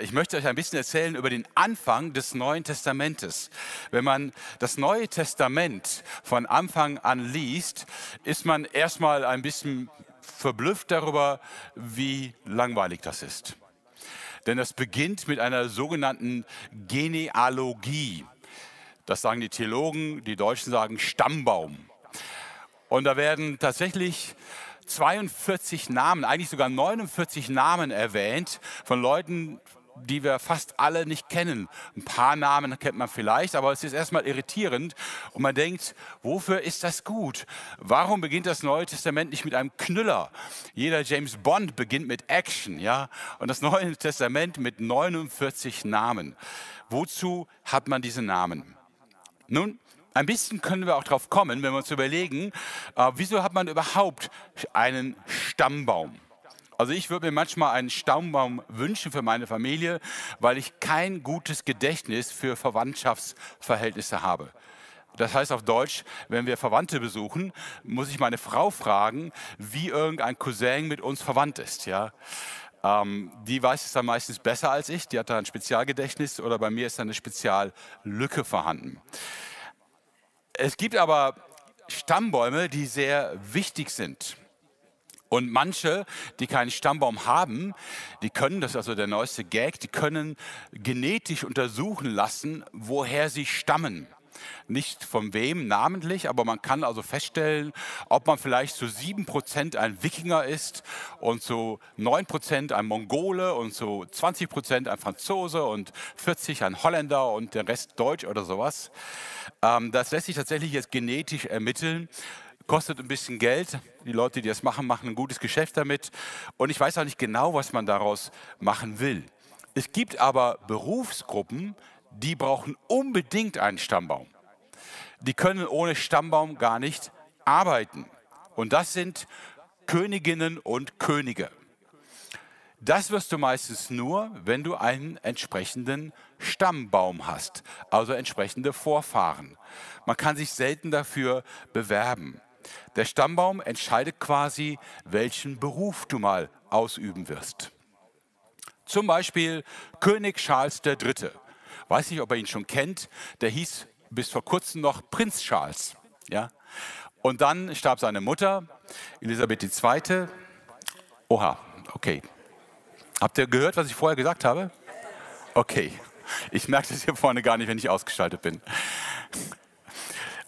Ich möchte euch ein bisschen erzählen über den Anfang des Neuen Testamentes. Wenn man das Neue Testament von Anfang an liest, ist man erstmal ein bisschen verblüfft darüber, wie langweilig das ist. Denn das beginnt mit einer sogenannten Genealogie. Das sagen die Theologen, die Deutschen sagen Stammbaum. Und da werden tatsächlich 42 Namen, eigentlich sogar 49 Namen erwähnt von Leuten, die wir fast alle nicht kennen. Ein paar Namen kennt man vielleicht, aber es ist erstmal irritierend und man denkt, wofür ist das gut? Warum beginnt das Neue Testament nicht mit einem Knüller? Jeder James Bond beginnt mit Action, ja? Und das Neue Testament mit 49 Namen. Wozu hat man diese Namen? Nun, ein bisschen können wir auch darauf kommen, wenn wir uns überlegen, äh, wieso hat man überhaupt einen Stammbaum? Also ich würde mir manchmal einen Stammbaum wünschen für meine Familie, weil ich kein gutes Gedächtnis für Verwandtschaftsverhältnisse habe. Das heißt auf Deutsch, wenn wir Verwandte besuchen, muss ich meine Frau fragen, wie irgendein Cousin mit uns verwandt ist. Ja? Ähm, die weiß es dann meistens besser als ich, die hat da ein Spezialgedächtnis oder bei mir ist da eine Speziallücke vorhanden. Es gibt aber Stammbäume, die sehr wichtig sind. Und manche, die keinen Stammbaum haben, die können, das ist also der neueste Gag, die können genetisch untersuchen lassen, woher sie stammen. Nicht von wem namentlich, aber man kann also feststellen, ob man vielleicht zu sieben Prozent ein Wikinger ist und zu neun Prozent ein Mongole und zu 20 Prozent ein Franzose und 40 ein Holländer und der Rest Deutsch oder sowas. Ähm, das lässt sich tatsächlich jetzt genetisch ermitteln kostet ein bisschen Geld. Die Leute, die das machen, machen ein gutes Geschäft damit. Und ich weiß auch nicht genau, was man daraus machen will. Es gibt aber Berufsgruppen, die brauchen unbedingt einen Stammbaum. Die können ohne Stammbaum gar nicht arbeiten. Und das sind Königinnen und Könige. Das wirst du meistens nur, wenn du einen entsprechenden Stammbaum hast, also entsprechende Vorfahren. Man kann sich selten dafür bewerben. Der Stammbaum entscheidet quasi, welchen Beruf du mal ausüben wirst. Zum Beispiel König Charles III. Weiß nicht, ob ihr ihn schon kennt. Der hieß bis vor kurzem noch Prinz Charles. Ja? Und dann starb seine Mutter, Elisabeth II. Oha, okay. Habt ihr gehört, was ich vorher gesagt habe? Okay. Ich merke das hier vorne gar nicht, wenn ich ausgeschaltet bin.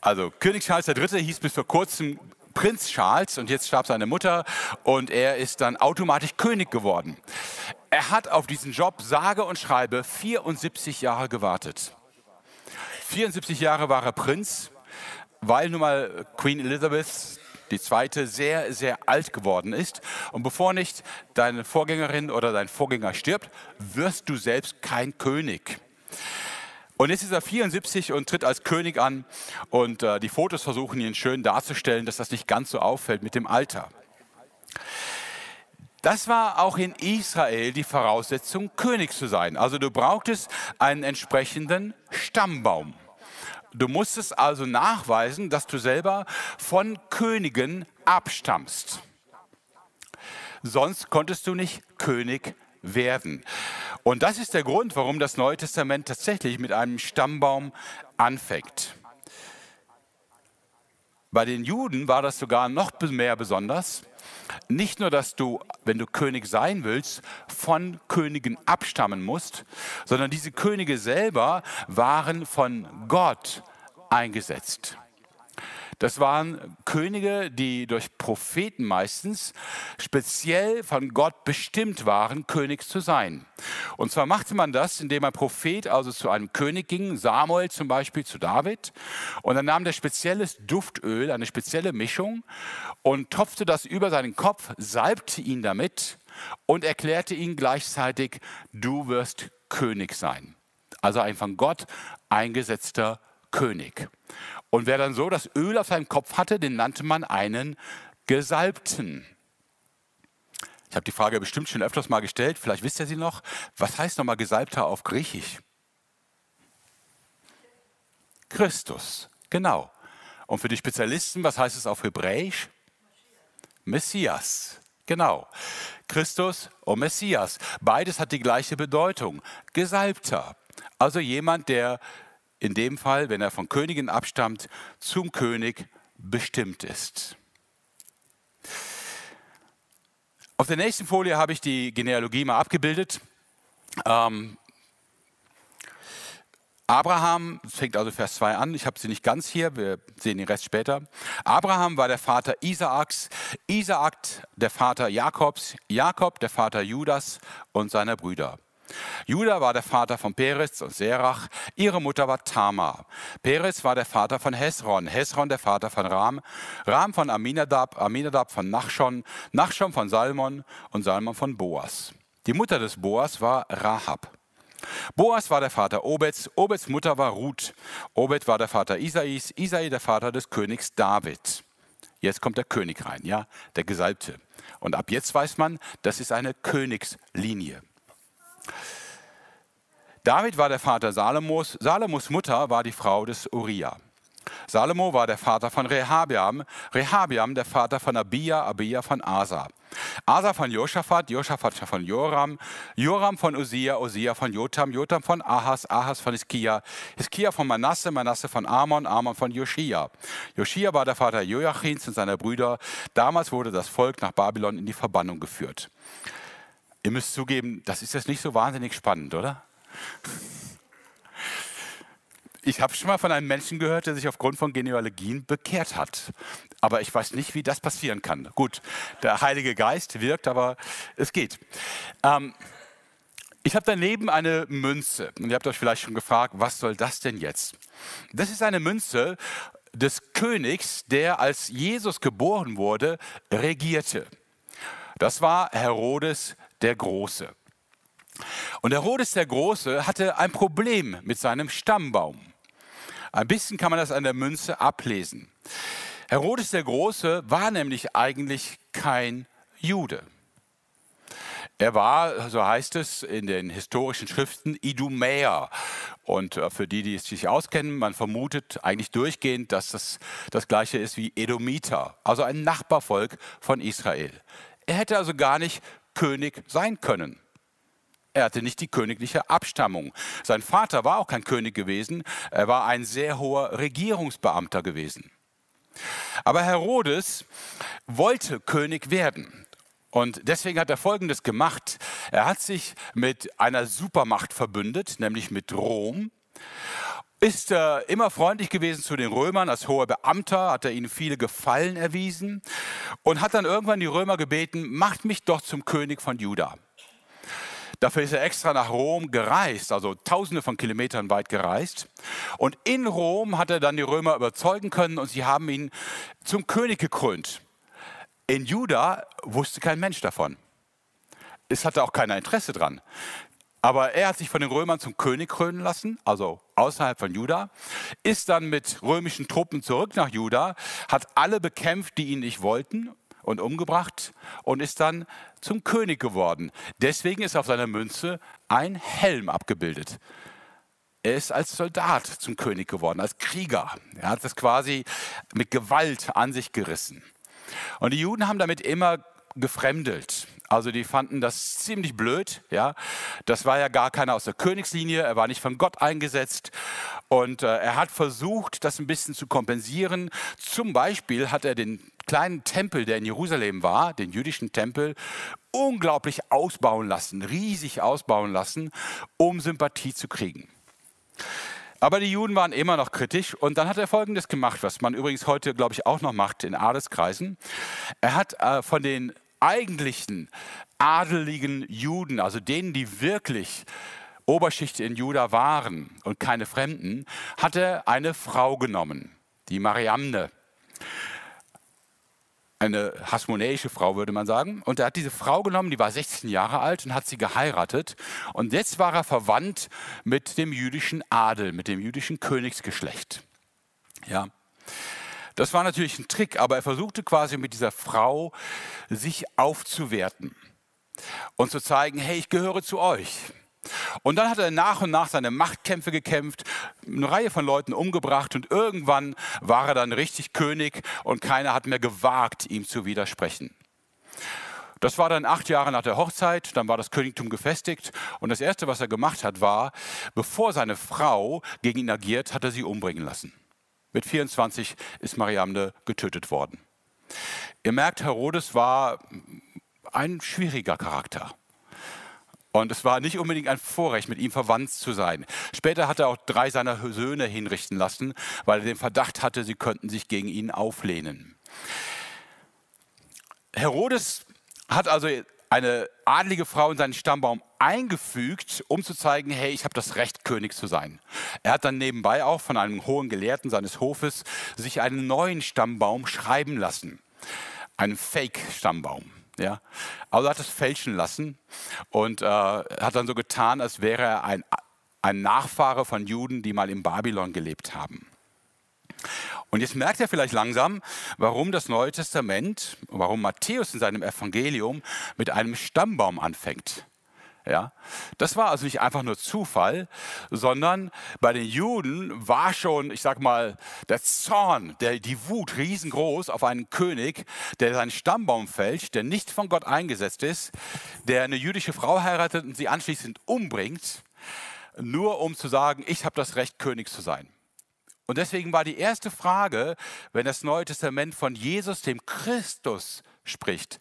Also König Charles III. hieß bis vor kurzem Prinz Charles und jetzt starb seine Mutter und er ist dann automatisch König geworden. Er hat auf diesen Job sage und schreibe 74 Jahre gewartet. 74 Jahre war er Prinz, weil nun mal Queen Elizabeth die zweite sehr, sehr alt geworden ist. Und bevor nicht deine Vorgängerin oder dein Vorgänger stirbt, wirst du selbst kein König. Und jetzt ist er 74 und tritt als König an und äh, die Fotos versuchen ihn schön darzustellen, dass das nicht ganz so auffällt mit dem Alter. Das war auch in Israel die Voraussetzung, König zu sein. Also du brauchtest einen entsprechenden Stammbaum. Du musstest also nachweisen, dass du selber von Königen abstammst. Sonst konntest du nicht König werden. Und das ist der Grund, warum das Neue Testament tatsächlich mit einem Stammbaum anfängt. Bei den Juden war das sogar noch mehr besonders. Nicht nur, dass du, wenn du König sein willst, von Königen abstammen musst, sondern diese Könige selber waren von Gott eingesetzt. Das waren Könige, die durch Propheten meistens speziell von Gott bestimmt waren, König zu sein. Und zwar machte man das, indem ein Prophet also zu einem König ging, Samuel zum Beispiel zu David, und dann nahm der spezielles Duftöl, eine spezielle Mischung, und topfte das über seinen Kopf, salbte ihn damit und erklärte ihn gleichzeitig, du wirst König sein. Also ein von Gott eingesetzter König. Und wer dann so das Öl auf seinem Kopf hatte, den nannte man einen Gesalbten. Ich habe die Frage bestimmt schon öfters mal gestellt, vielleicht wisst ihr sie noch. Was heißt nochmal Gesalbter auf Griechisch? Christus, genau. Und für die Spezialisten, was heißt es auf Hebräisch? Messias, Genau. Christus und Messias. Beides hat die gleiche Bedeutung. Gesalbter. Also jemand, der in dem Fall, wenn er von Königin abstammt, zum König bestimmt ist. Auf der nächsten Folie habe ich die Genealogie mal abgebildet. Ähm, Abraham, das fängt also Vers 2 an, ich habe sie nicht ganz hier, wir sehen den Rest später. Abraham war der Vater Isaaks, Isaak der Vater Jakobs, Jakob der Vater Judas und seiner Brüder. Judah war der Vater von Perez und Serach, ihre Mutter war Tamar. Perez war der Vater von Hesron, Hesron der Vater von Ram, Ram von Aminadab, Aminadab von Nachschon, Nachschon von Salmon und Salmon von Boas. Die Mutter des Boas war Rahab. Boas war der Vater Obeds, Obeds Mutter war Ruth, Obed war der Vater Isais, Isai der Vater des Königs David. Jetzt kommt der König rein, ja, der Gesalbte. Und ab jetzt weiß man, das ist eine Königslinie. David war der Vater Salomos, Salomos Mutter war die Frau des Uriah. Salomo war der Vater von Rehabiam, Rehabiam der Vater von Abia, Abia von Asa. Asa von Josaphat, Josaphat von Joram, Joram von Usia, Usia von Jotam, Jotam von Ahas, Ahas von Hiskia, Hiskia von Manasse, Manasse von Amon, Amon von Joschia. Joschia war der Vater Joachins und seiner Brüder. Damals wurde das Volk nach Babylon in die Verbannung geführt. Ihr müsst zugeben, das ist jetzt nicht so wahnsinnig spannend, oder? Ich habe schon mal von einem Menschen gehört, der sich aufgrund von Genealogien bekehrt hat. Aber ich weiß nicht, wie das passieren kann. Gut, der Heilige Geist wirkt, aber es geht. Ähm, ich habe daneben eine Münze. Und ihr habt euch vielleicht schon gefragt, was soll das denn jetzt? Das ist eine Münze des Königs, der als Jesus geboren wurde, regierte. Das war Herodes der Große. Und Herodes der Große hatte ein Problem mit seinem Stammbaum. Ein bisschen kann man das an der Münze ablesen. Herodes der Große war nämlich eigentlich kein Jude. Er war, so heißt es in den historischen Schriften, Idumäer. Und äh, für die, die es sich auskennen, man vermutet eigentlich durchgehend, dass das das gleiche ist wie Edomiter, also ein Nachbarvolk von Israel. Er hätte also gar nicht König sein können. Er hatte nicht die königliche Abstammung. Sein Vater war auch kein König gewesen, er war ein sehr hoher Regierungsbeamter gewesen. Aber Herodes wollte König werden. Und deswegen hat er Folgendes gemacht. Er hat sich mit einer Supermacht verbündet, nämlich mit Rom. Ist äh, immer freundlich gewesen zu den Römern. Als hoher Beamter hat er ihnen viele Gefallen erwiesen und hat dann irgendwann die Römer gebeten, macht mich doch zum König von Juda. Dafür ist er extra nach Rom gereist, also tausende von Kilometern weit gereist. Und in Rom hat er dann die Römer überzeugen können und sie haben ihn zum König gekrönt. In Juda wusste kein Mensch davon. Es hatte auch keiner Interesse dran. Aber er hat sich von den Römern zum König krönen lassen, also außerhalb von Juda, ist dann mit römischen Truppen zurück nach Juda, hat alle bekämpft, die ihn nicht wollten und umgebracht und ist dann zum König geworden. Deswegen ist auf seiner Münze ein Helm abgebildet. Er ist als Soldat zum König geworden, als Krieger. Er hat das quasi mit Gewalt an sich gerissen. Und die Juden haben damit immer gefremdelt. Also die fanden das ziemlich blöd. Ja, das war ja gar keiner aus der Königslinie. Er war nicht von Gott eingesetzt und äh, er hat versucht, das ein bisschen zu kompensieren. Zum Beispiel hat er den kleinen Tempel, der in Jerusalem war, den jüdischen Tempel, unglaublich ausbauen lassen, riesig ausbauen lassen, um Sympathie zu kriegen. Aber die Juden waren immer noch kritisch und dann hat er Folgendes gemacht, was man übrigens heute, glaube ich, auch noch macht in Adelskreisen. Er hat äh, von den eigentlichen adeligen Juden, also denen, die wirklich Oberschicht in Juda waren und keine Fremden, hat er eine Frau genommen, die Mariamne eine hasmonäische Frau, würde man sagen. Und er hat diese Frau genommen, die war 16 Jahre alt und hat sie geheiratet. Und jetzt war er verwandt mit dem jüdischen Adel, mit dem jüdischen Königsgeschlecht. Ja. Das war natürlich ein Trick, aber er versuchte quasi mit dieser Frau sich aufzuwerten und zu zeigen, hey, ich gehöre zu euch. Und dann hat er nach und nach seine Machtkämpfe gekämpft, eine Reihe von Leuten umgebracht und irgendwann war er dann richtig König und keiner hat mehr gewagt, ihm zu widersprechen. Das war dann acht Jahre nach der Hochzeit, dann war das Königtum gefestigt und das Erste, was er gemacht hat, war, bevor seine Frau gegen ihn agiert, hat er sie umbringen lassen. Mit 24 ist Mariamne getötet worden. Ihr merkt, Herodes war ein schwieriger Charakter. Und es war nicht unbedingt ein Vorrecht, mit ihm verwandt zu sein. Später hat er auch drei seiner Söhne hinrichten lassen, weil er den Verdacht hatte, sie könnten sich gegen ihn auflehnen. Herodes hat also eine adlige Frau in seinen Stammbaum eingefügt, um zu zeigen, hey, ich habe das Recht, König zu sein. Er hat dann nebenbei auch von einem hohen Gelehrten seines Hofes sich einen neuen Stammbaum schreiben lassen. Einen Fake-Stammbaum. Ja? Also er hat es fälschen lassen und äh, hat dann so getan, als wäre er ein, ein Nachfahre von Juden, die mal in Babylon gelebt haben. Und jetzt merkt er vielleicht langsam, warum das Neue Testament, warum Matthäus in seinem Evangelium mit einem Stammbaum anfängt. Ja, das war also nicht einfach nur Zufall, sondern bei den Juden war schon, ich sag mal, der Zorn, der, die Wut riesengroß auf einen König, der seinen Stammbaum fälscht, der nicht von Gott eingesetzt ist, der eine jüdische Frau heiratet und sie anschließend umbringt, nur um zu sagen, ich habe das Recht, König zu sein. Und deswegen war die erste Frage, wenn das Neue Testament von Jesus, dem Christus, spricht,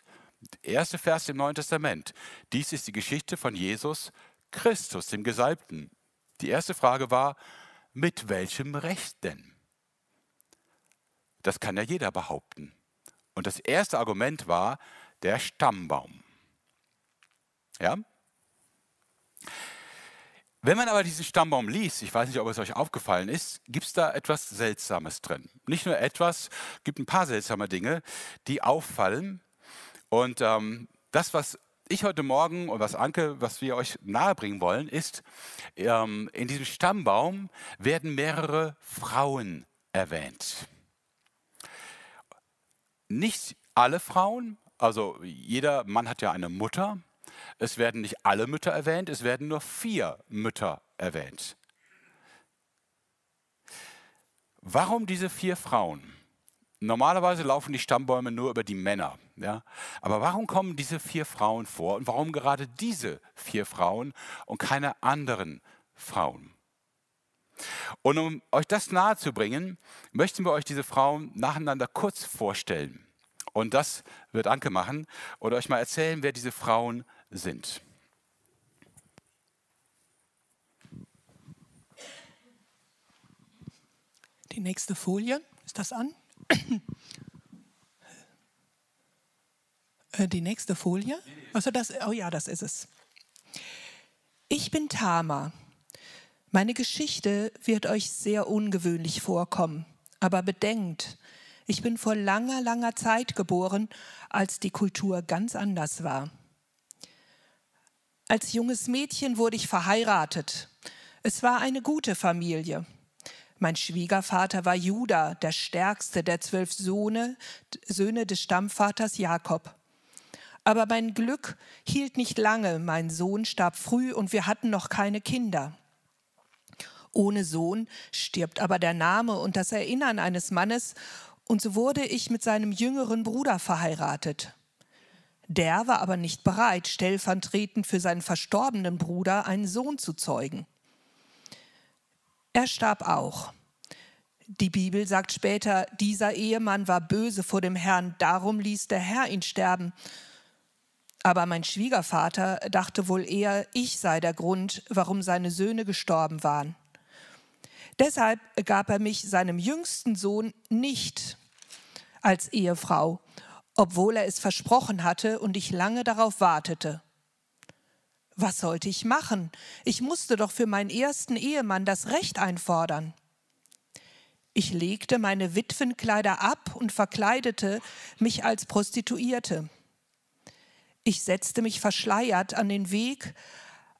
erste Vers im Neuen Testament, dies ist die Geschichte von Jesus Christus, dem Gesalbten. Die erste Frage war, mit welchem Recht denn? Das kann ja jeder behaupten. Und das erste Argument war der Stammbaum. Ja? Wenn man aber diesen Stammbaum liest, ich weiß nicht, ob es euch aufgefallen ist, gibt es da etwas Seltsames drin. Nicht nur etwas, gibt ein paar seltsame Dinge, die auffallen. Und ähm, das, was ich heute Morgen und was Anke, was wir euch nahebringen wollen, ist, ähm, in diesem Stammbaum werden mehrere Frauen erwähnt. Nicht alle Frauen, also jeder Mann hat ja eine Mutter, es werden nicht alle Mütter erwähnt, es werden nur vier Mütter erwähnt. Warum diese vier Frauen? Normalerweise laufen die Stammbäume nur über die Männer. Ja? Aber warum kommen diese vier Frauen vor und warum gerade diese vier Frauen und keine anderen Frauen? Und um euch das nahezubringen, möchten wir euch diese Frauen nacheinander kurz vorstellen. Und das wird Anke machen und euch mal erzählen, wer diese Frauen sind sind. Die nächste Folie, ist das an? Äh, die nächste Folie? Also das, oh ja, das ist es. Ich bin Tama. Meine Geschichte wird euch sehr ungewöhnlich vorkommen, aber bedenkt, ich bin vor langer, langer Zeit geboren, als die Kultur ganz anders war. Als junges Mädchen wurde ich verheiratet. Es war eine gute Familie. Mein Schwiegervater war Judah, der stärkste der zwölf Söhne, Söhne des Stammvaters Jakob. Aber mein Glück hielt nicht lange. Mein Sohn starb früh und wir hatten noch keine Kinder. Ohne Sohn stirbt aber der Name und das Erinnern eines Mannes, und so wurde ich mit seinem jüngeren Bruder verheiratet. Der war aber nicht bereit, stellvertretend für seinen verstorbenen Bruder einen Sohn zu zeugen. Er starb auch. Die Bibel sagt später, dieser Ehemann war böse vor dem Herrn, darum ließ der Herr ihn sterben. Aber mein Schwiegervater dachte wohl eher, ich sei der Grund, warum seine Söhne gestorben waren. Deshalb gab er mich seinem jüngsten Sohn nicht als Ehefrau, obwohl er es versprochen hatte und ich lange darauf wartete. Was sollte ich machen? Ich musste doch für meinen ersten Ehemann das Recht einfordern. Ich legte meine Witwenkleider ab und verkleidete mich als Prostituierte. Ich setzte mich verschleiert an den Weg,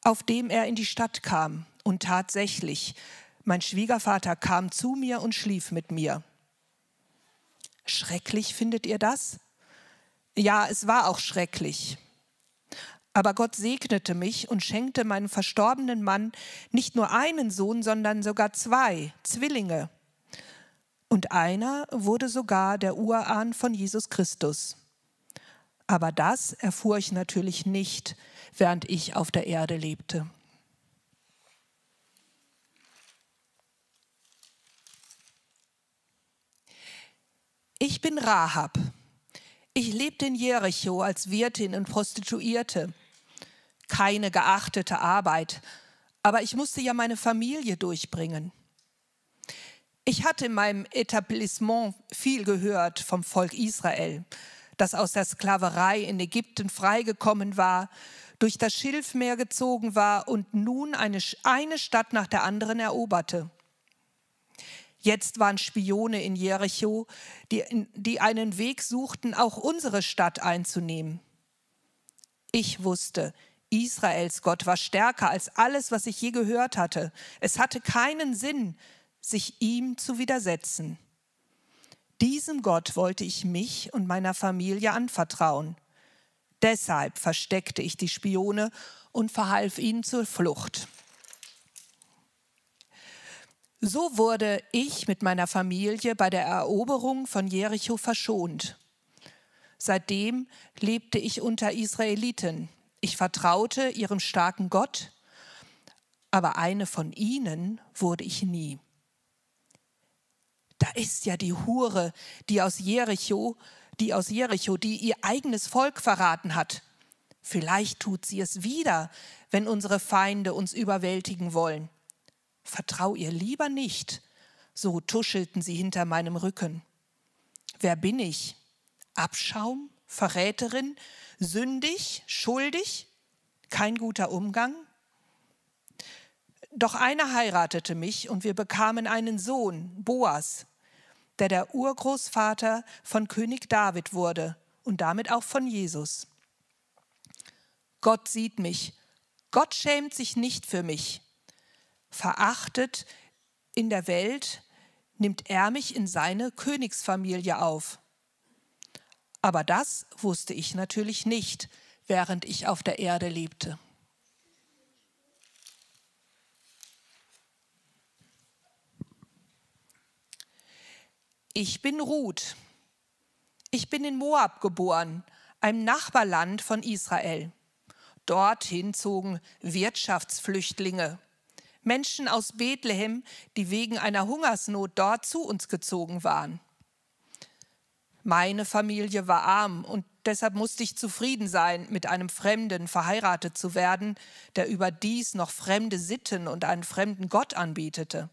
auf dem er in die Stadt kam. Und tatsächlich, mein Schwiegervater kam zu mir und schlief mit mir. Schrecklich findet ihr das? Ja, es war auch schrecklich. Aber Gott segnete mich und schenkte meinem verstorbenen Mann nicht nur einen Sohn, sondern sogar zwei Zwillinge. Und einer wurde sogar der Urahn von Jesus Christus. Aber das erfuhr ich natürlich nicht, während ich auf der Erde lebte. Ich bin Rahab. Ich lebte in Jericho als Wirtin und Prostituierte. Keine geachtete Arbeit, aber ich musste ja meine Familie durchbringen. Ich hatte in meinem Etablissement viel gehört vom Volk Israel, das aus der Sklaverei in Ägypten freigekommen war, durch das Schilfmeer gezogen war und nun eine, eine Stadt nach der anderen eroberte. Jetzt waren Spione in Jericho, die, die einen Weg suchten, auch unsere Stadt einzunehmen. Ich wusste, Israels Gott war stärker als alles, was ich je gehört hatte. Es hatte keinen Sinn, sich ihm zu widersetzen. Diesem Gott wollte ich mich und meiner Familie anvertrauen. Deshalb versteckte ich die Spione und verhalf ihnen zur Flucht. So wurde ich mit meiner Familie bei der Eroberung von Jericho verschont. Seitdem lebte ich unter Israeliten. Ich vertraute ihrem starken Gott, aber eine von ihnen wurde ich nie. Da ist ja die Hure, die aus Jericho, die aus Jericho, die ihr eigenes Volk verraten hat. Vielleicht tut sie es wieder, wenn unsere Feinde uns überwältigen wollen. Vertrau ihr lieber nicht. So tuschelten sie hinter meinem Rücken. Wer bin ich? Abschaum? Verräterin? Sündig? Schuldig? Kein guter Umgang? Doch einer heiratete mich und wir bekamen einen Sohn, Boas, der der Urgroßvater von König David wurde und damit auch von Jesus. Gott sieht mich. Gott schämt sich nicht für mich verachtet in der Welt, nimmt er mich in seine Königsfamilie auf. Aber das wusste ich natürlich nicht, während ich auf der Erde lebte. Ich bin Ruth. Ich bin in Moab geboren, einem Nachbarland von Israel. Dorthin zogen Wirtschaftsflüchtlinge Menschen aus Bethlehem, die wegen einer Hungersnot dort zu uns gezogen waren. Meine Familie war arm und deshalb musste ich zufrieden sein, mit einem Fremden verheiratet zu werden, der überdies noch fremde Sitten und einen fremden Gott anbietete.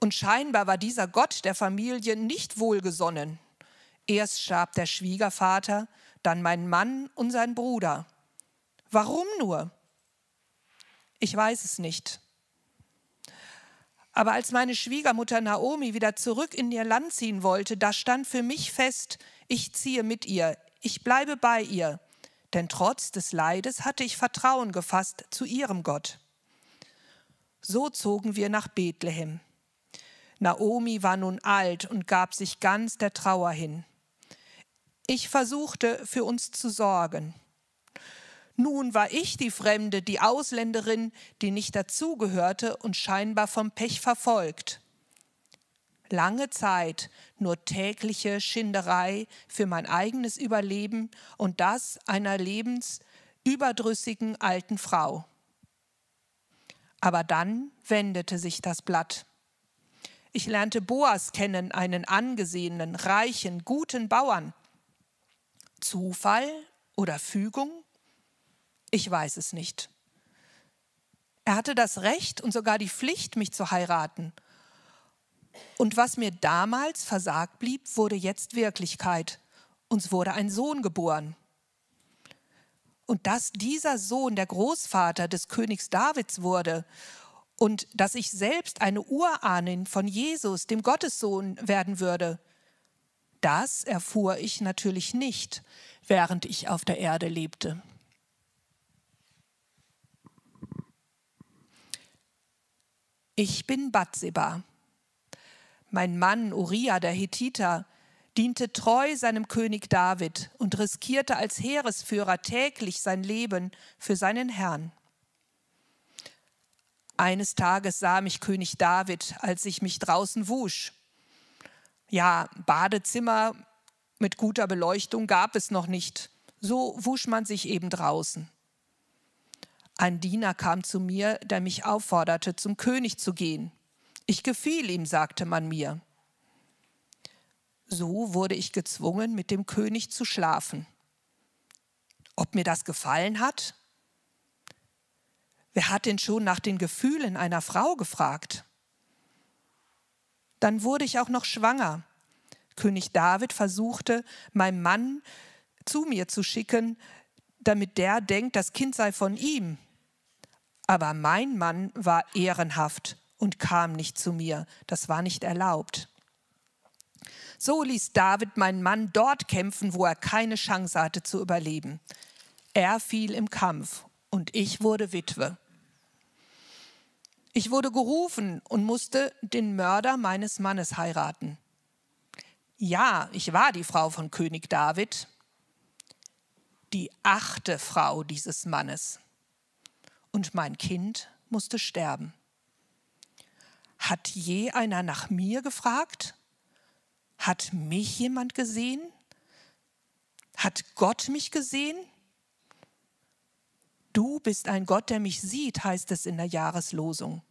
Und scheinbar war dieser Gott der Familie nicht wohlgesonnen. Erst starb der Schwiegervater, dann mein Mann und sein Bruder. Warum nur? Ich weiß es nicht. Aber als meine Schwiegermutter Naomi wieder zurück in ihr Land ziehen wollte, da stand für mich fest, ich ziehe mit ihr, ich bleibe bei ihr, denn trotz des Leides hatte ich Vertrauen gefasst zu ihrem Gott. So zogen wir nach Bethlehem. Naomi war nun alt und gab sich ganz der Trauer hin. Ich versuchte, für uns zu sorgen. Nun war ich die Fremde, die Ausländerin, die nicht dazugehörte und scheinbar vom Pech verfolgt. Lange Zeit nur tägliche Schinderei für mein eigenes Überleben und das einer lebensüberdrüssigen alten Frau. Aber dann wendete sich das Blatt. Ich lernte Boas kennen, einen angesehenen, reichen, guten Bauern. Zufall oder Fügung? Ich weiß es nicht. Er hatte das Recht und sogar die Pflicht, mich zu heiraten. Und was mir damals versagt blieb, wurde jetzt Wirklichkeit. Uns wurde ein Sohn geboren. Und dass dieser Sohn der Großvater des Königs Davids wurde und dass ich selbst eine Urahnin von Jesus, dem Gottessohn, werden würde, das erfuhr ich natürlich nicht, während ich auf der Erde lebte. Ich bin Batseba. Mein Mann Uriah der Hethiter diente treu seinem König David und riskierte als Heeresführer täglich sein Leben für seinen Herrn. Eines Tages sah mich König David, als ich mich draußen wusch. Ja, Badezimmer Mit guter Beleuchtung gab es noch nicht. So wusch man sich eben draußen. Ein Diener kam zu mir, der mich aufforderte, zum König zu gehen. Ich gefiel ihm, sagte man mir. So wurde ich gezwungen, mit dem König zu schlafen. Ob mir das gefallen hat? Wer hat denn schon nach den Gefühlen einer Frau gefragt? Dann wurde ich auch noch schwanger. König David versuchte, meinen Mann zu mir zu schicken, damit der denkt, das Kind sei von ihm. Aber mein Mann war ehrenhaft und kam nicht zu mir. Das war nicht erlaubt. So ließ David meinen Mann dort kämpfen, wo er keine Chance hatte zu überleben. Er fiel im Kampf und ich wurde Witwe. Ich wurde gerufen und musste den Mörder meines Mannes heiraten. Ja, ich war die Frau von König David, die achte Frau dieses Mannes. Und mein Kind musste sterben. Hat je einer nach mir gefragt? Hat mich jemand gesehen? Hat Gott mich gesehen? Du bist ein Gott, der mich sieht, heißt es in der Jahreslosung.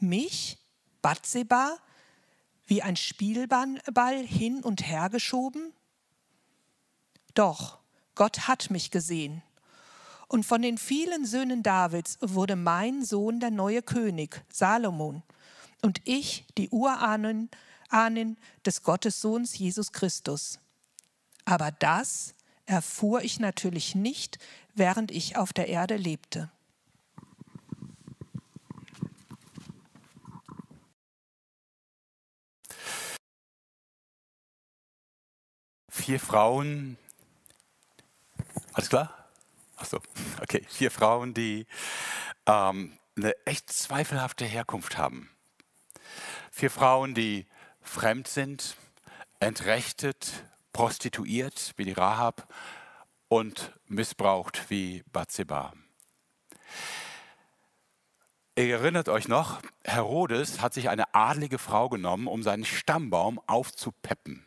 Mich, Batseba, wie ein Spielball hin und her geschoben? Doch, Gott hat mich gesehen. Und von den vielen Söhnen Davids wurde mein Sohn der neue König, Salomon, und ich die Urahnen Ahnen des Gottessohns Jesus Christus. Aber das erfuhr ich natürlich nicht, während ich auf der Erde lebte. Vier Frauen, alles klar? Achso, okay, vier Frauen, die ähm, eine echt zweifelhafte Herkunft haben. Vier Frauen, die fremd sind, entrechtet, prostituiert wie die Rahab und missbraucht wie Bathseba. Ihr erinnert euch noch, Herodes hat sich eine adlige Frau genommen, um seinen Stammbaum aufzupeppen.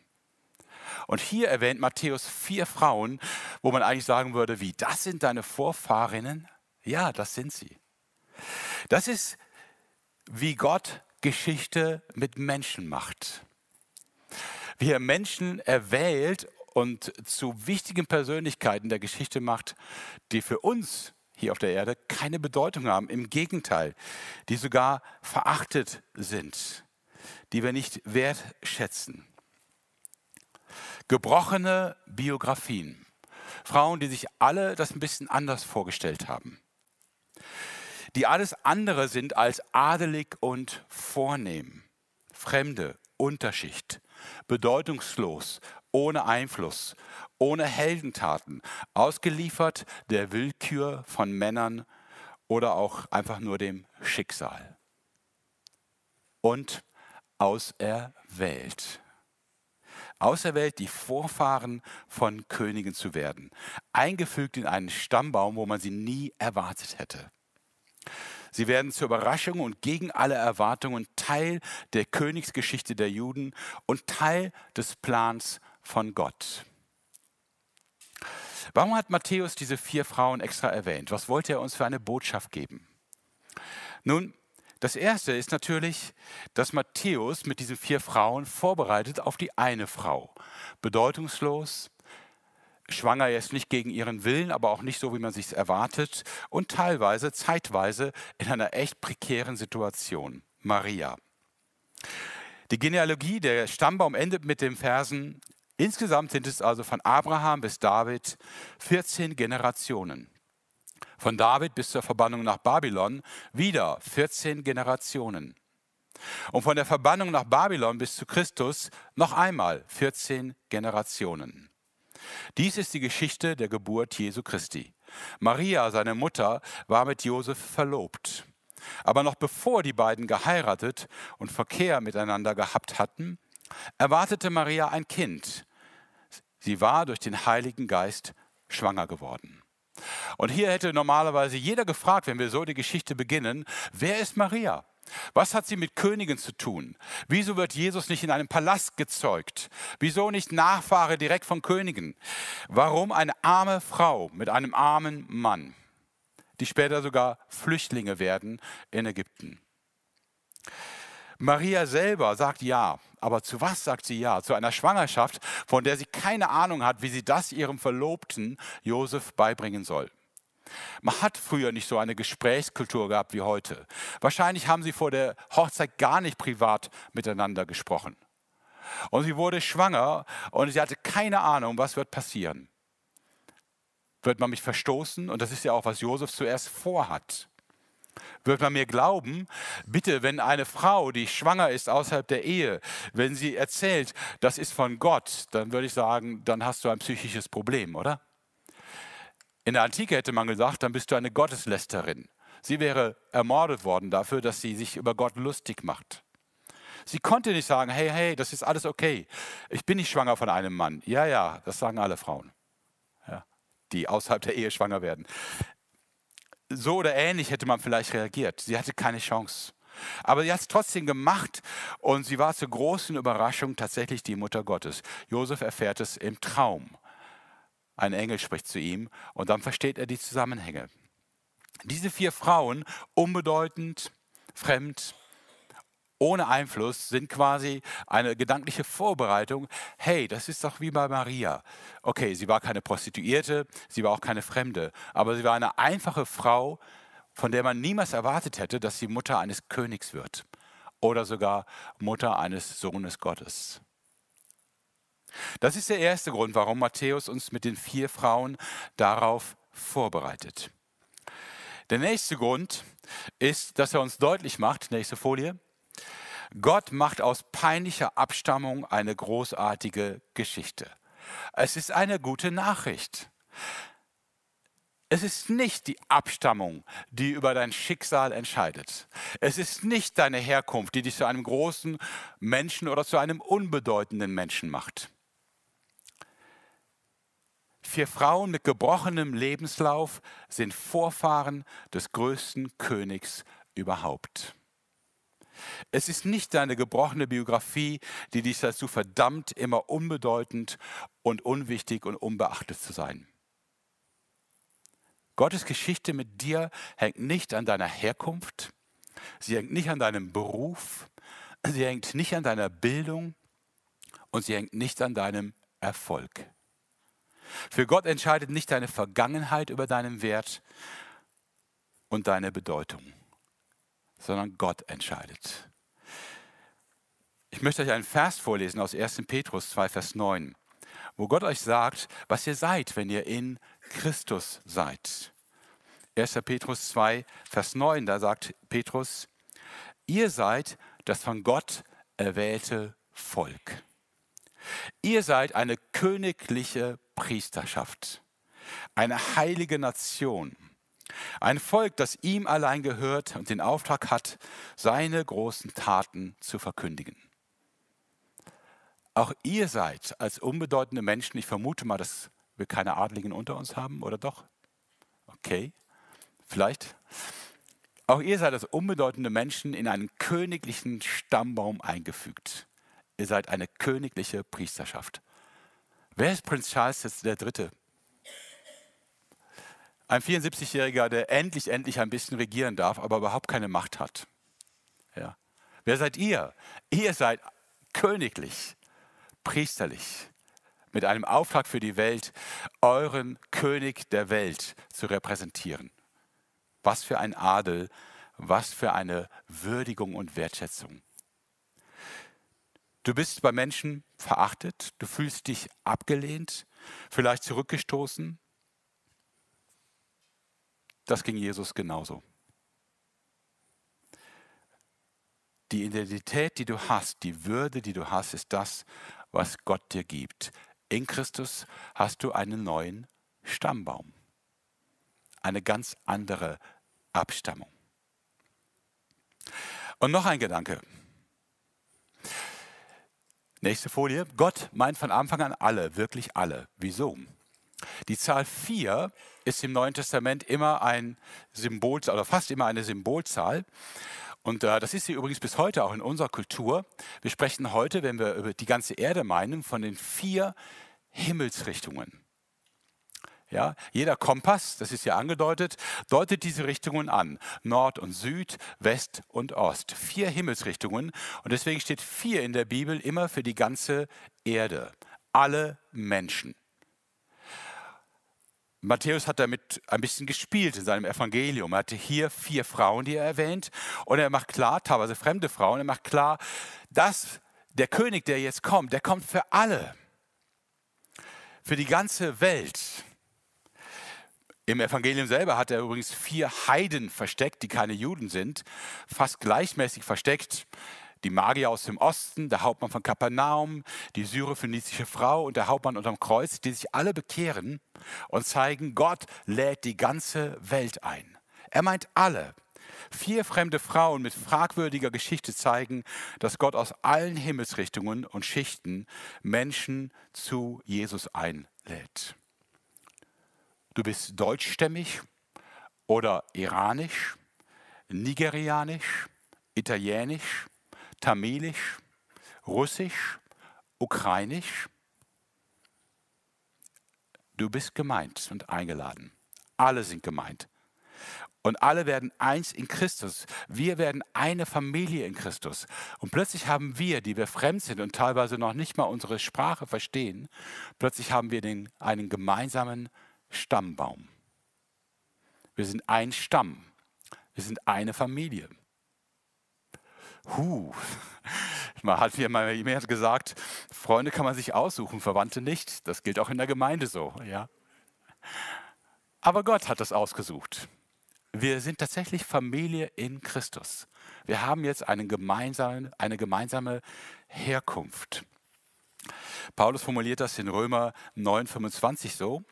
Und hier erwähnt Matthäus vier Frauen, wo man eigentlich sagen würde, wie, das sind deine Vorfahrinnen? Ja, das sind sie. Das ist, wie Gott Geschichte mit Menschen macht. Wie er Menschen erwählt und zu wichtigen Persönlichkeiten der Geschichte macht, die für uns hier auf der Erde keine Bedeutung haben. Im Gegenteil, die sogar verachtet sind, die wir nicht wertschätzen. Gebrochene Biografien. Frauen, die sich alle das ein bisschen anders vorgestellt haben die alles andere sind als adelig und vornehm. Fremde, Unterschicht, bedeutungslos, ohne Einfluss, ohne Heldentaten, ausgeliefert der Willkür von Männern oder auch einfach nur dem Schicksal. Und auserwählt. Auserwählt, die Vorfahren von Königen zu werden, eingefügt in einen Stammbaum, wo man sie nie erwartet hätte. Sie werden zur Überraschung und gegen alle Erwartungen Teil der Königsgeschichte der Juden und Teil des Plans von Gott. Warum hat Matthäus diese vier Frauen extra erwähnt? Was wollte er uns für eine Botschaft geben? Nun, das Erste ist natürlich, dass Matthäus mit diesen vier Frauen vorbereitet auf die eine Frau. Bedeutungslos, schwanger jetzt nicht gegen ihren Willen, aber auch nicht so, wie man sich erwartet und teilweise, zeitweise in einer echt prekären Situation. Maria. Die Genealogie, der Stammbaum endet mit den Versen, insgesamt sind es also von Abraham bis David 14 Generationen. Von David bis zur Verbannung nach Babylon wieder 14 Generationen. Und von der Verbannung nach Babylon bis zu Christus noch einmal 14 Generationen. Dies ist die Geschichte der Geburt Jesu Christi. Maria, seine Mutter, war mit Josef verlobt. Aber noch bevor die beiden geheiratet und Verkehr miteinander gehabt hatten, erwartete Maria ein Kind. Sie war durch den Heiligen Geist schwanger geworden. Und hier hätte normalerweise jeder gefragt, wenn wir so die Geschichte beginnen, wer ist Maria? Was hat sie mit Königen zu tun? Wieso wird Jesus nicht in einem Palast gezeugt? Wieso nicht Nachfahre direkt von Königen? Warum eine arme Frau mit einem armen Mann, die später sogar Flüchtlinge werden in Ägypten? Maria selber sagt ja, aber zu was sagt sie ja? Zu einer Schwangerschaft, von der sie keine Ahnung hat, wie sie das ihrem Verlobten Josef beibringen soll. Man hat früher nicht so eine Gesprächskultur gehabt wie heute. Wahrscheinlich haben sie vor der Hochzeit gar nicht privat miteinander gesprochen. Und sie wurde schwanger und sie hatte keine Ahnung, was wird passieren. Wird man mich verstoßen? Und das ist ja auch, was Josef zuerst vorhat. Wird man mir glauben, bitte, wenn eine Frau, die schwanger ist außerhalb der Ehe, wenn sie erzählt, das ist von Gott, dann würde ich sagen, dann hast du ein psychisches Problem, oder? In der Antike hätte man gesagt, dann bist du eine Gotteslästerin. Sie wäre ermordet worden dafür, dass sie sich über Gott lustig macht. Sie konnte nicht sagen, hey, hey, das ist alles okay. Ich bin nicht schwanger von einem Mann. Ja, ja, das sagen alle Frauen, ja, die außerhalb der Ehe schwanger werden. So oder ähnlich hätte man vielleicht reagiert. Sie hatte keine Chance. Aber sie hat es trotzdem gemacht und sie war zur großen Überraschung tatsächlich die Mutter Gottes. Josef erfährt es im Traum. Ein Engel spricht zu ihm und dann versteht er die Zusammenhänge. Diese vier Frauen, unbedeutend, fremd, ohne Einfluss, sind quasi eine gedankliche Vorbereitung. Hey, das ist doch wie bei Maria. Okay, sie war keine Prostituierte, sie war auch keine Fremde, aber sie war eine einfache Frau, von der man niemals erwartet hätte, dass sie Mutter eines Königs wird oder sogar Mutter eines Sohnes Gottes. Das ist der erste Grund, warum Matthäus uns mit den vier Frauen darauf vorbereitet. Der nächste Grund ist, dass er uns deutlich macht, nächste Folie, Gott macht aus peinlicher Abstammung eine großartige Geschichte. Es ist eine gute Nachricht. Es ist nicht die Abstammung, die über dein Schicksal entscheidet. Es ist nicht deine Herkunft, die dich zu einem großen Menschen oder zu einem unbedeutenden Menschen macht vier Frauen mit gebrochenem Lebenslauf sind Vorfahren des größten Königs überhaupt. Es ist nicht deine gebrochene Biografie, die dich dazu verdammt, immer unbedeutend und unwichtig und unbeachtet zu sein. Gottes Geschichte mit dir hängt nicht an deiner Herkunft, sie hängt nicht an deinem Beruf, sie hängt nicht an deiner Bildung und sie hängt nicht an deinem Erfolg. Für Gott entscheidet nicht deine Vergangenheit über deinen Wert und deine Bedeutung, sondern Gott entscheidet. Ich möchte euch einen Vers vorlesen aus 1. Petrus 2, Vers 9, wo Gott euch sagt, was ihr seid, wenn ihr in Christus seid. 1. Petrus 2, Vers 9, da sagt Petrus, ihr seid das von Gott erwählte Volk. Ihr seid eine königliche Priesterschaft, eine heilige Nation, ein Volk, das ihm allein gehört und den Auftrag hat, seine großen Taten zu verkündigen. Auch ihr seid als unbedeutende Menschen, ich vermute mal, dass wir keine Adligen unter uns haben, oder doch? Okay, vielleicht. Auch ihr seid als unbedeutende Menschen in einen königlichen Stammbaum eingefügt. Ihr seid eine königliche Priesterschaft. Wer ist Prinz Charles Dritte? Ein 74-Jähriger, der endlich, endlich ein bisschen regieren darf, aber überhaupt keine Macht hat. Ja. Wer seid ihr? Ihr seid königlich, priesterlich, mit einem Auftrag für die Welt, euren König der Welt zu repräsentieren. Was für ein Adel, was für eine Würdigung und Wertschätzung. Du bist bei Menschen verachtet, du fühlst dich abgelehnt, vielleicht zurückgestoßen. Das ging Jesus genauso. Die Identität, die du hast, die Würde, die du hast, ist das, was Gott dir gibt. In Christus hast du einen neuen Stammbaum, eine ganz andere Abstammung. Und noch ein Gedanke. Nächste Folie. Gott meint von Anfang an alle, wirklich alle. Wieso? Die Zahl 4 ist im Neuen Testament immer ein Symbol, oder fast immer eine Symbolzahl. Und äh, das ist sie übrigens bis heute auch in unserer Kultur. Wir sprechen heute, wenn wir über die ganze Erde meinen, von den vier Himmelsrichtungen. Ja, jeder Kompass, das ist ja angedeutet, deutet diese Richtungen an. Nord und Süd, West und Ost. Vier Himmelsrichtungen. Und deswegen steht vier in der Bibel immer für die ganze Erde. Alle Menschen. Matthäus hat damit ein bisschen gespielt in seinem Evangelium. Er hatte hier vier Frauen, die er erwähnt. Und er macht klar, teilweise fremde Frauen, er macht klar, dass der König, der jetzt kommt, der kommt für alle. Für die ganze Welt. Im Evangelium selber hat er übrigens vier Heiden versteckt, die keine Juden sind, fast gleichmäßig versteckt. Die Magier aus dem Osten, der Hauptmann von Kapernaum, die syrophönizische Frau und der Hauptmann unterm Kreuz, die sich alle bekehren und zeigen, Gott lädt die ganze Welt ein. Er meint alle. Vier fremde Frauen mit fragwürdiger Geschichte zeigen, dass Gott aus allen Himmelsrichtungen und Schichten Menschen zu Jesus einlädt du bist deutschstämmig oder iranisch, nigerianisch, italienisch, tamilisch, russisch, ukrainisch. Du bist gemeint und eingeladen. Alle sind gemeint. Und alle werden eins in Christus. Wir werden eine Familie in Christus. Und plötzlich haben wir, die wir fremd sind und teilweise noch nicht mal unsere Sprache verstehen, plötzlich haben wir den, einen gemeinsamen Stammbaum. Wir sind ein Stamm. Wir sind eine Familie. Huh. Man hat mir mal jemand gesagt, Freunde kann man sich aussuchen, Verwandte nicht. Das gilt auch in der Gemeinde so, ja. Aber Gott hat das ausgesucht. Wir sind tatsächlich Familie in Christus. Wir haben jetzt eine gemeinsame, eine gemeinsame Herkunft. Paulus formuliert das in Römer 9,25 so.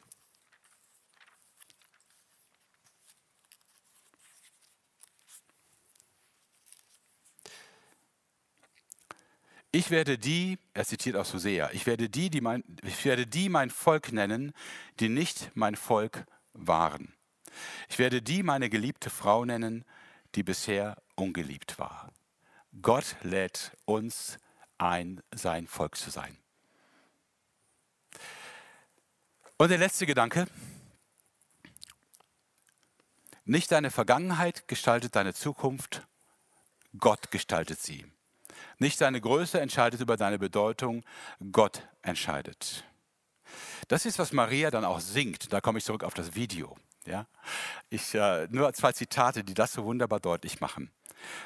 Ich werde die, er zitiert aus Hosea, ich werde die, die mein, ich werde die mein Volk nennen, die nicht mein Volk waren. Ich werde die meine geliebte Frau nennen, die bisher ungeliebt war. Gott lädt uns ein, sein Volk zu sein. Und der letzte Gedanke. Nicht deine Vergangenheit gestaltet deine Zukunft, Gott gestaltet sie. Nicht deine Größe entscheidet über deine Bedeutung, Gott entscheidet. Das ist, was Maria dann auch singt. Da komme ich zurück auf das Video. Ja? Ich, äh, nur zwei Zitate, die das so wunderbar deutlich machen.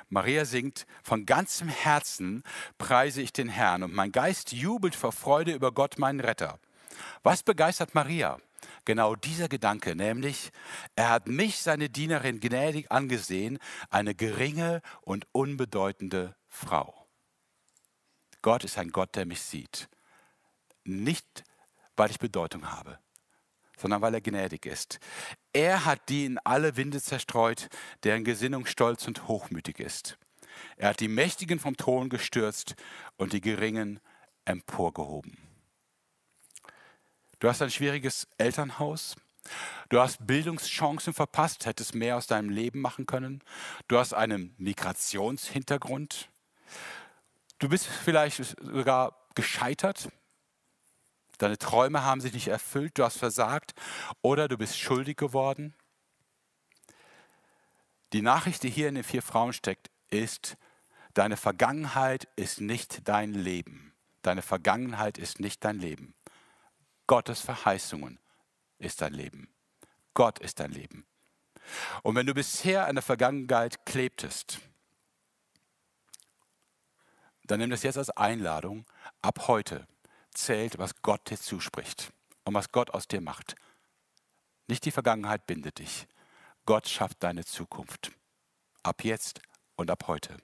Maria singt, von ganzem Herzen preise ich den Herrn und mein Geist jubelt vor Freude über Gott, meinen Retter. Was begeistert Maria? Genau dieser Gedanke, nämlich, er hat mich, seine Dienerin, gnädig angesehen, eine geringe und unbedeutende Frau. Gott ist ein Gott, der mich sieht. Nicht, weil ich Bedeutung habe, sondern weil er gnädig ist. Er hat die in alle Winde zerstreut, deren Gesinnung stolz und hochmütig ist. Er hat die Mächtigen vom Thron gestürzt und die Geringen emporgehoben. Du hast ein schwieriges Elternhaus. Du hast Bildungschancen verpasst, hättest mehr aus deinem Leben machen können. Du hast einen Migrationshintergrund. Du bist vielleicht sogar gescheitert. Deine Träume haben sich nicht erfüllt, du hast versagt oder du bist schuldig geworden. Die Nachricht, die hier in den vier Frauen steckt, ist, deine Vergangenheit ist nicht dein Leben. Deine Vergangenheit ist nicht dein Leben. Gottes Verheißungen ist dein Leben. Gott ist dein Leben. Und wenn du bisher an der Vergangenheit klebtest, dann nimm das jetzt als Einladung. Ab heute zählt, was Gott dir zuspricht und was Gott aus dir macht. Nicht die Vergangenheit bindet dich. Gott schafft deine Zukunft. Ab jetzt und ab heute.